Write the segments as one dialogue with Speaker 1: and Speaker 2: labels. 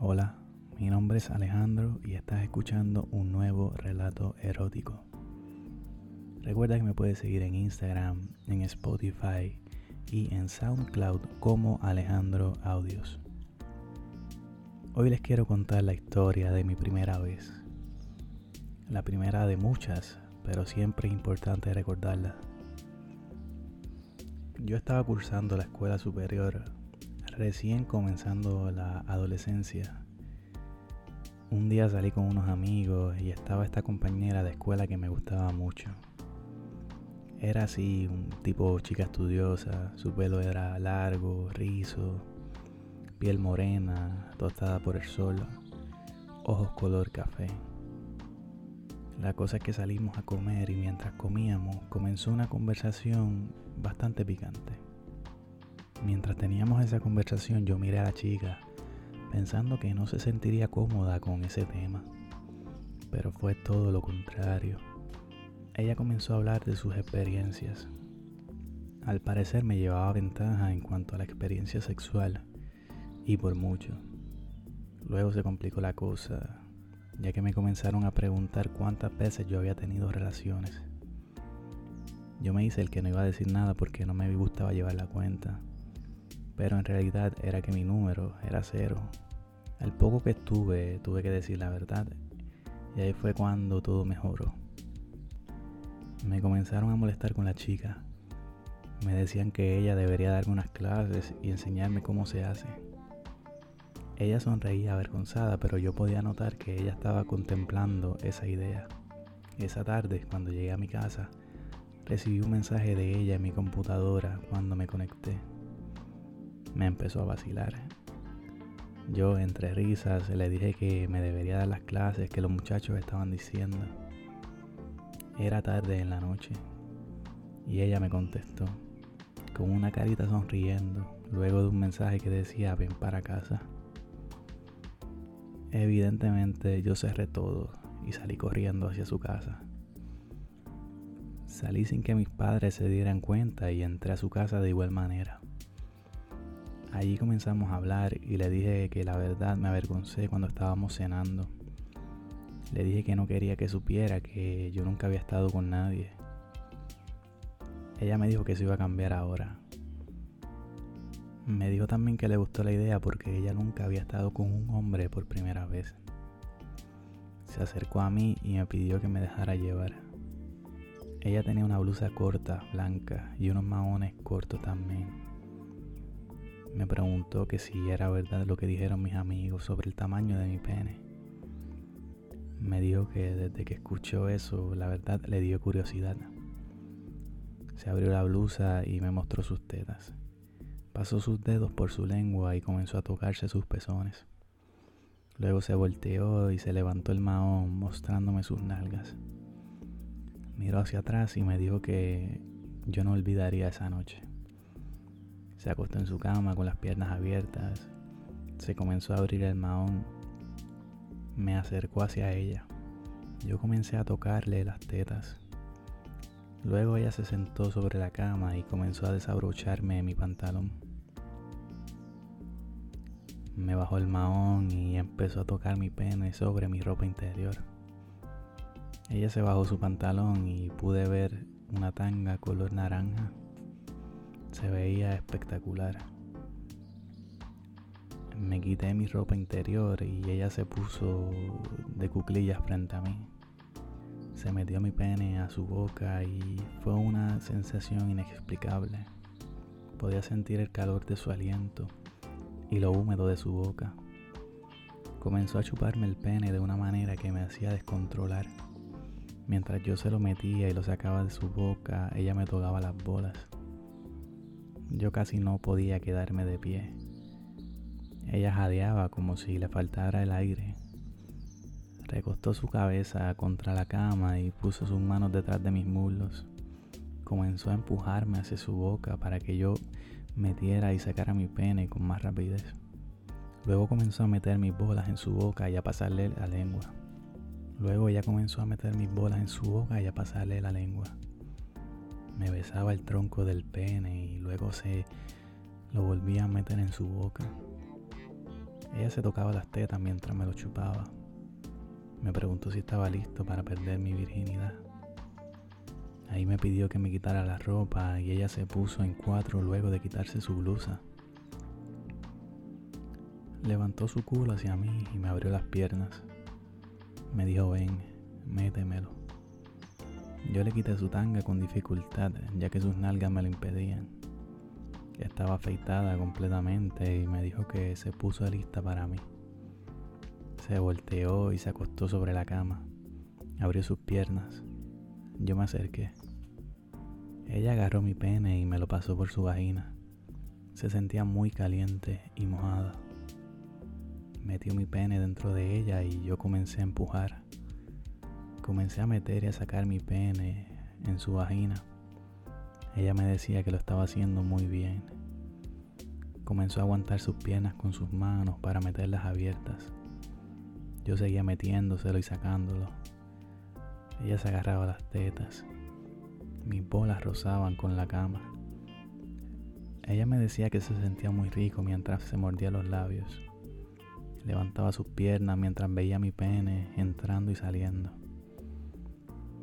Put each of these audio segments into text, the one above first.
Speaker 1: Hola, mi nombre es Alejandro y estás escuchando un nuevo relato erótico. Recuerda que me puedes seguir en Instagram, en Spotify y en SoundCloud como Alejandro Audios. Hoy les quiero contar la historia de mi primera vez. La primera de muchas, pero siempre es importante recordarla. Yo estaba cursando la escuela superior, recién comenzando la adolescencia. Un día salí con unos amigos y estaba esta compañera de escuela que me gustaba mucho. Era así, un tipo chica estudiosa, su pelo era largo, rizo, piel morena, tostada por el sol, ojos color café. La cosa es que salimos a comer y mientras comíamos comenzó una conversación bastante picante. Mientras teníamos esa conversación yo miré a la chica pensando que no se sentiría cómoda con ese tema, pero fue todo lo contrario ella comenzó a hablar de sus experiencias. Al parecer me llevaba ventaja en cuanto a la experiencia sexual, y por mucho. Luego se complicó la cosa, ya que me comenzaron a preguntar cuántas veces yo había tenido relaciones. Yo me hice el que no iba a decir nada porque no me gustaba llevar la cuenta, pero en realidad era que mi número era cero. Al poco que estuve tuve que decir la verdad, y ahí fue cuando todo mejoró. Me comenzaron a molestar con la chica. Me decían que ella debería darme unas clases y enseñarme cómo se hace. Ella sonreía avergonzada, pero yo podía notar que ella estaba contemplando esa idea. Esa tarde, cuando llegué a mi casa, recibí un mensaje de ella en mi computadora cuando me conecté. Me empezó a vacilar. Yo, entre risas, le dije que me debería dar las clases que los muchachos estaban diciendo. Era tarde en la noche y ella me contestó con una carita sonriendo luego de un mensaje que decía ven para casa. Evidentemente yo cerré todo y salí corriendo hacia su casa. Salí sin que mis padres se dieran cuenta y entré a su casa de igual manera. Allí comenzamos a hablar y le dije que la verdad me avergoncé cuando estábamos cenando le dije que no quería que supiera que yo nunca había estado con nadie. Ella me dijo que se iba a cambiar ahora. Me dijo también que le gustó la idea porque ella nunca había estado con un hombre por primera vez. Se acercó a mí y me pidió que me dejara llevar. Ella tenía una blusa corta, blanca, y unos maones cortos también. Me preguntó que si era verdad lo que dijeron mis amigos sobre el tamaño de mi pene me dijo que desde que escuchó eso, la verdad le dio curiosidad. Se abrió la blusa y me mostró sus tetas. Pasó sus dedos por su lengua y comenzó a tocarse sus pezones. Luego se volteó y se levantó el mahón mostrándome sus nalgas. Miró hacia atrás y me dijo que yo no olvidaría esa noche. Se acostó en su cama con las piernas abiertas. Se comenzó a abrir el mahón me acercó hacia ella. Yo comencé a tocarle las tetas. Luego ella se sentó sobre la cama y comenzó a desabrocharme mi pantalón. Me bajó el mahón y empezó a tocar mi pene sobre mi ropa interior. Ella se bajó su pantalón y pude ver una tanga color naranja. Se veía espectacular me quité mi ropa interior y ella se puso de cuclillas frente a mí. Se metió mi pene a su boca y fue una sensación inexplicable. Podía sentir el calor de su aliento y lo húmedo de su boca. Comenzó a chuparme el pene de una manera que me hacía descontrolar. Mientras yo se lo metía y lo sacaba de su boca, ella me tocaba las bolas. Yo casi no podía quedarme de pie. Ella jadeaba como si le faltara el aire. Recostó su cabeza contra la cama y puso sus manos detrás de mis muslos. Comenzó a empujarme hacia su boca para que yo metiera y sacara mi pene con más rapidez. Luego comenzó a meter mis bolas en su boca y a pasarle la lengua. Luego ella comenzó a meter mis bolas en su boca y a pasarle la lengua. Me besaba el tronco del pene y luego se lo volvía a meter en su boca. Ella se tocaba las tetas mientras me lo chupaba. Me preguntó si estaba listo para perder mi virginidad. Ahí me pidió que me quitara la ropa y ella se puso en cuatro luego de quitarse su blusa. Levantó su culo hacia mí y me abrió las piernas. Me dijo, ven, métemelo. Yo le quité su tanga con dificultad, ya que sus nalgas me lo impedían. Estaba afeitada completamente y me dijo que se puso lista para mí. Se volteó y se acostó sobre la cama. Abrió sus piernas. Yo me acerqué. Ella agarró mi pene y me lo pasó por su vagina. Se sentía muy caliente y mojada. Metió mi pene dentro de ella y yo comencé a empujar. Comencé a meter y a sacar mi pene en su vagina. Ella me decía que lo estaba haciendo muy bien. Comenzó a aguantar sus piernas con sus manos para meterlas abiertas. Yo seguía metiéndoselo y sacándolo. Ella se agarraba las tetas. Mis bolas rozaban con la cama. Ella me decía que se sentía muy rico mientras se mordía los labios. Levantaba sus piernas mientras veía mi pene entrando y saliendo.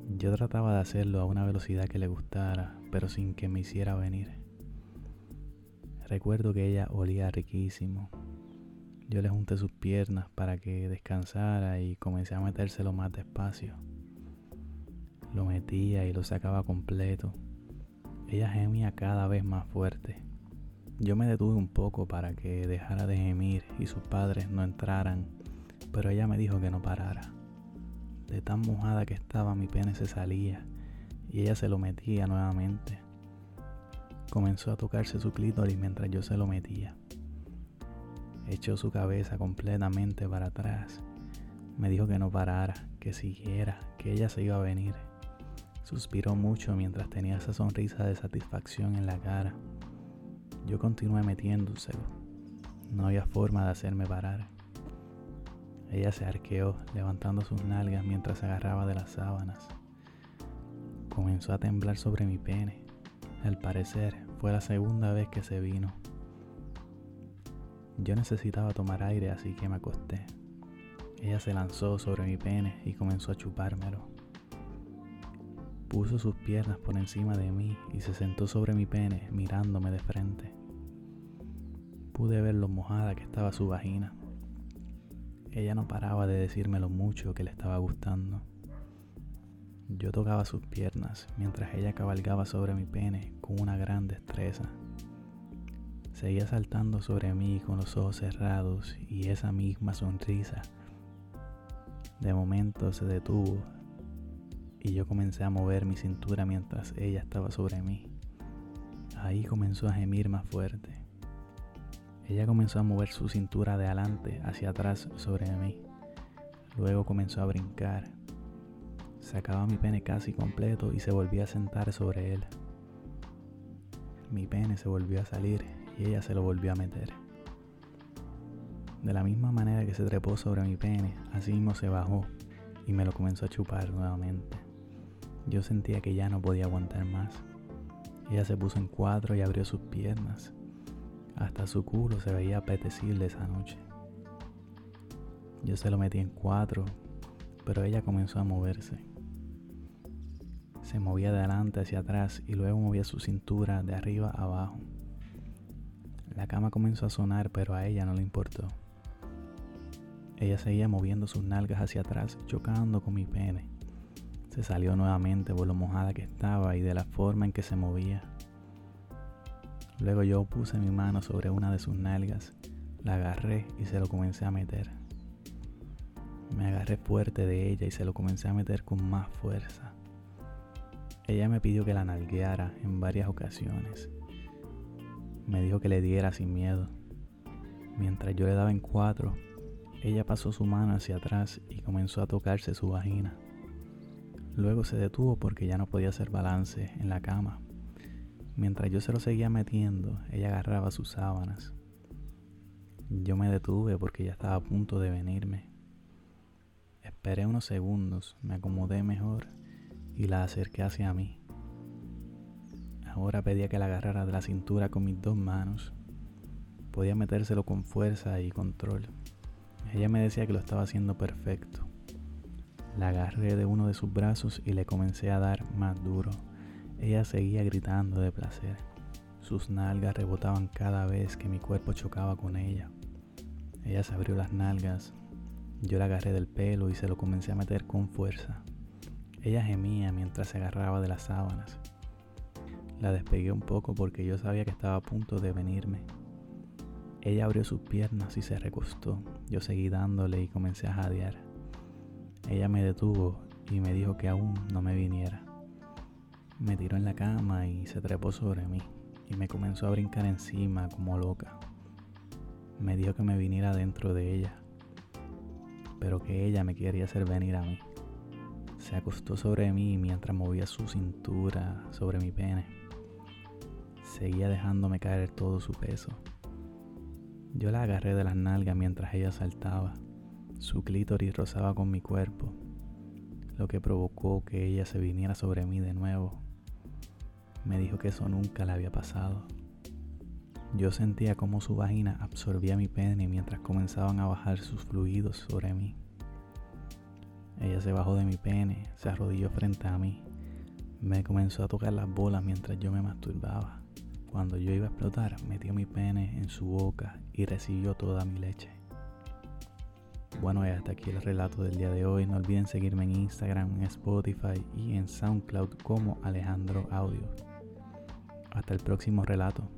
Speaker 1: Yo trataba de hacerlo a una velocidad que le gustara, pero sin que me hiciera venir. Recuerdo que ella olía riquísimo yo le junté sus piernas para que descansara y comencé a metérselo más despacio. Lo metía y lo sacaba completo. Ella gemía cada vez más fuerte. Yo me detuve un poco para que dejara de gemir y sus padres no entraran, pero ella me dijo que no parara. De tan mojada que estaba mi pene se salía y ella se lo metía nuevamente. Comenzó a tocarse su clítoris mientras yo se lo metía echó su cabeza completamente para atrás. Me dijo que no parara, que siguiera, que ella se iba a venir. Suspiró mucho mientras tenía esa sonrisa de satisfacción en la cara. Yo continué metiéndoselo. No había forma de hacerme parar. Ella se arqueó, levantando sus nalgas mientras se agarraba de las sábanas. Comenzó a temblar sobre mi pene. Al parecer, fue la segunda vez que se vino. Yo necesitaba tomar aire, así que me acosté. Ella se lanzó sobre mi pene y comenzó a chupármelo. Puso sus piernas por encima de mí y se sentó sobre mi pene mirándome de frente. Pude ver lo mojada que estaba su vagina. Ella no paraba de decirme lo mucho que le estaba gustando. Yo tocaba sus piernas mientras ella cabalgaba sobre mi pene con una gran destreza. Seguía saltando sobre mí con los ojos cerrados y esa misma sonrisa. De momento se detuvo y yo comencé a mover mi cintura mientras ella estaba sobre mí. Ahí comenzó a gemir más fuerte. Ella comenzó a mover su cintura de adelante hacia atrás sobre mí. Luego comenzó a brincar. Sacaba mi pene casi completo y se volvía a sentar sobre él. Mi pene se volvió a salir y ella se lo volvió a meter. De la misma manera que se trepó sobre mi pene, así mismo se bajó y me lo comenzó a chupar nuevamente. Yo sentía que ya no podía aguantar más. Ella se puso en cuatro y abrió sus piernas. Hasta su culo se veía apetecible esa noche. Yo se lo metí en cuatro, pero ella comenzó a moverse. Se movía de adelante hacia atrás y luego movía su cintura de arriba abajo. La cama comenzó a sonar, pero a ella no le importó. Ella seguía moviendo sus nalgas hacia atrás, chocando con mi pene. Se salió nuevamente por lo mojada que estaba y de la forma en que se movía. Luego yo puse mi mano sobre una de sus nalgas, la agarré y se lo comencé a meter. Me agarré fuerte de ella y se lo comencé a meter con más fuerza. Ella me pidió que la nalgueara en varias ocasiones me dijo que le diera sin miedo. Mientras yo le daba en cuatro, ella pasó su mano hacia atrás y comenzó a tocarse su vagina. Luego se detuvo porque ya no podía hacer balance en la cama. Mientras yo se lo seguía metiendo, ella agarraba sus sábanas. Yo me detuve porque ya estaba a punto de venirme. Esperé unos segundos, me acomodé mejor y la acerqué hacia mí. Ahora pedía que la agarrara de la cintura con mis dos manos. Podía metérselo con fuerza y control. Ella me decía que lo estaba haciendo perfecto. La agarré de uno de sus brazos y le comencé a dar más duro. Ella seguía gritando de placer. Sus nalgas rebotaban cada vez que mi cuerpo chocaba con ella. Ella se abrió las nalgas. Yo la agarré del pelo y se lo comencé a meter con fuerza. Ella gemía mientras se agarraba de las sábanas. La despegué un poco porque yo sabía que estaba a punto de venirme. Ella abrió sus piernas y se recostó. Yo seguí dándole y comencé a jadear. Ella me detuvo y me dijo que aún no me viniera. Me tiró en la cama y se trepó sobre mí y me comenzó a brincar encima como loca. Me dijo que me viniera dentro de ella, pero que ella me quería hacer venir a mí. Se acostó sobre mí mientras movía su cintura sobre mi pene. Seguía dejándome caer todo su peso. Yo la agarré de las nalgas mientras ella saltaba. Su clítoris rozaba con mi cuerpo, lo que provocó que ella se viniera sobre mí de nuevo. Me dijo que eso nunca le había pasado. Yo sentía como su vagina absorbía mi pene mientras comenzaban a bajar sus fluidos sobre mí. Ella se bajó de mi pene, se arrodilló frente a mí. Me comenzó a tocar las bolas mientras yo me masturbaba. Cuando yo iba a explotar, metió mi pene en su boca y recibió toda mi leche. Bueno, y hasta aquí el relato del día de hoy. No olviden seguirme en Instagram, en Spotify y en SoundCloud como Alejandro Audio. Hasta el próximo relato.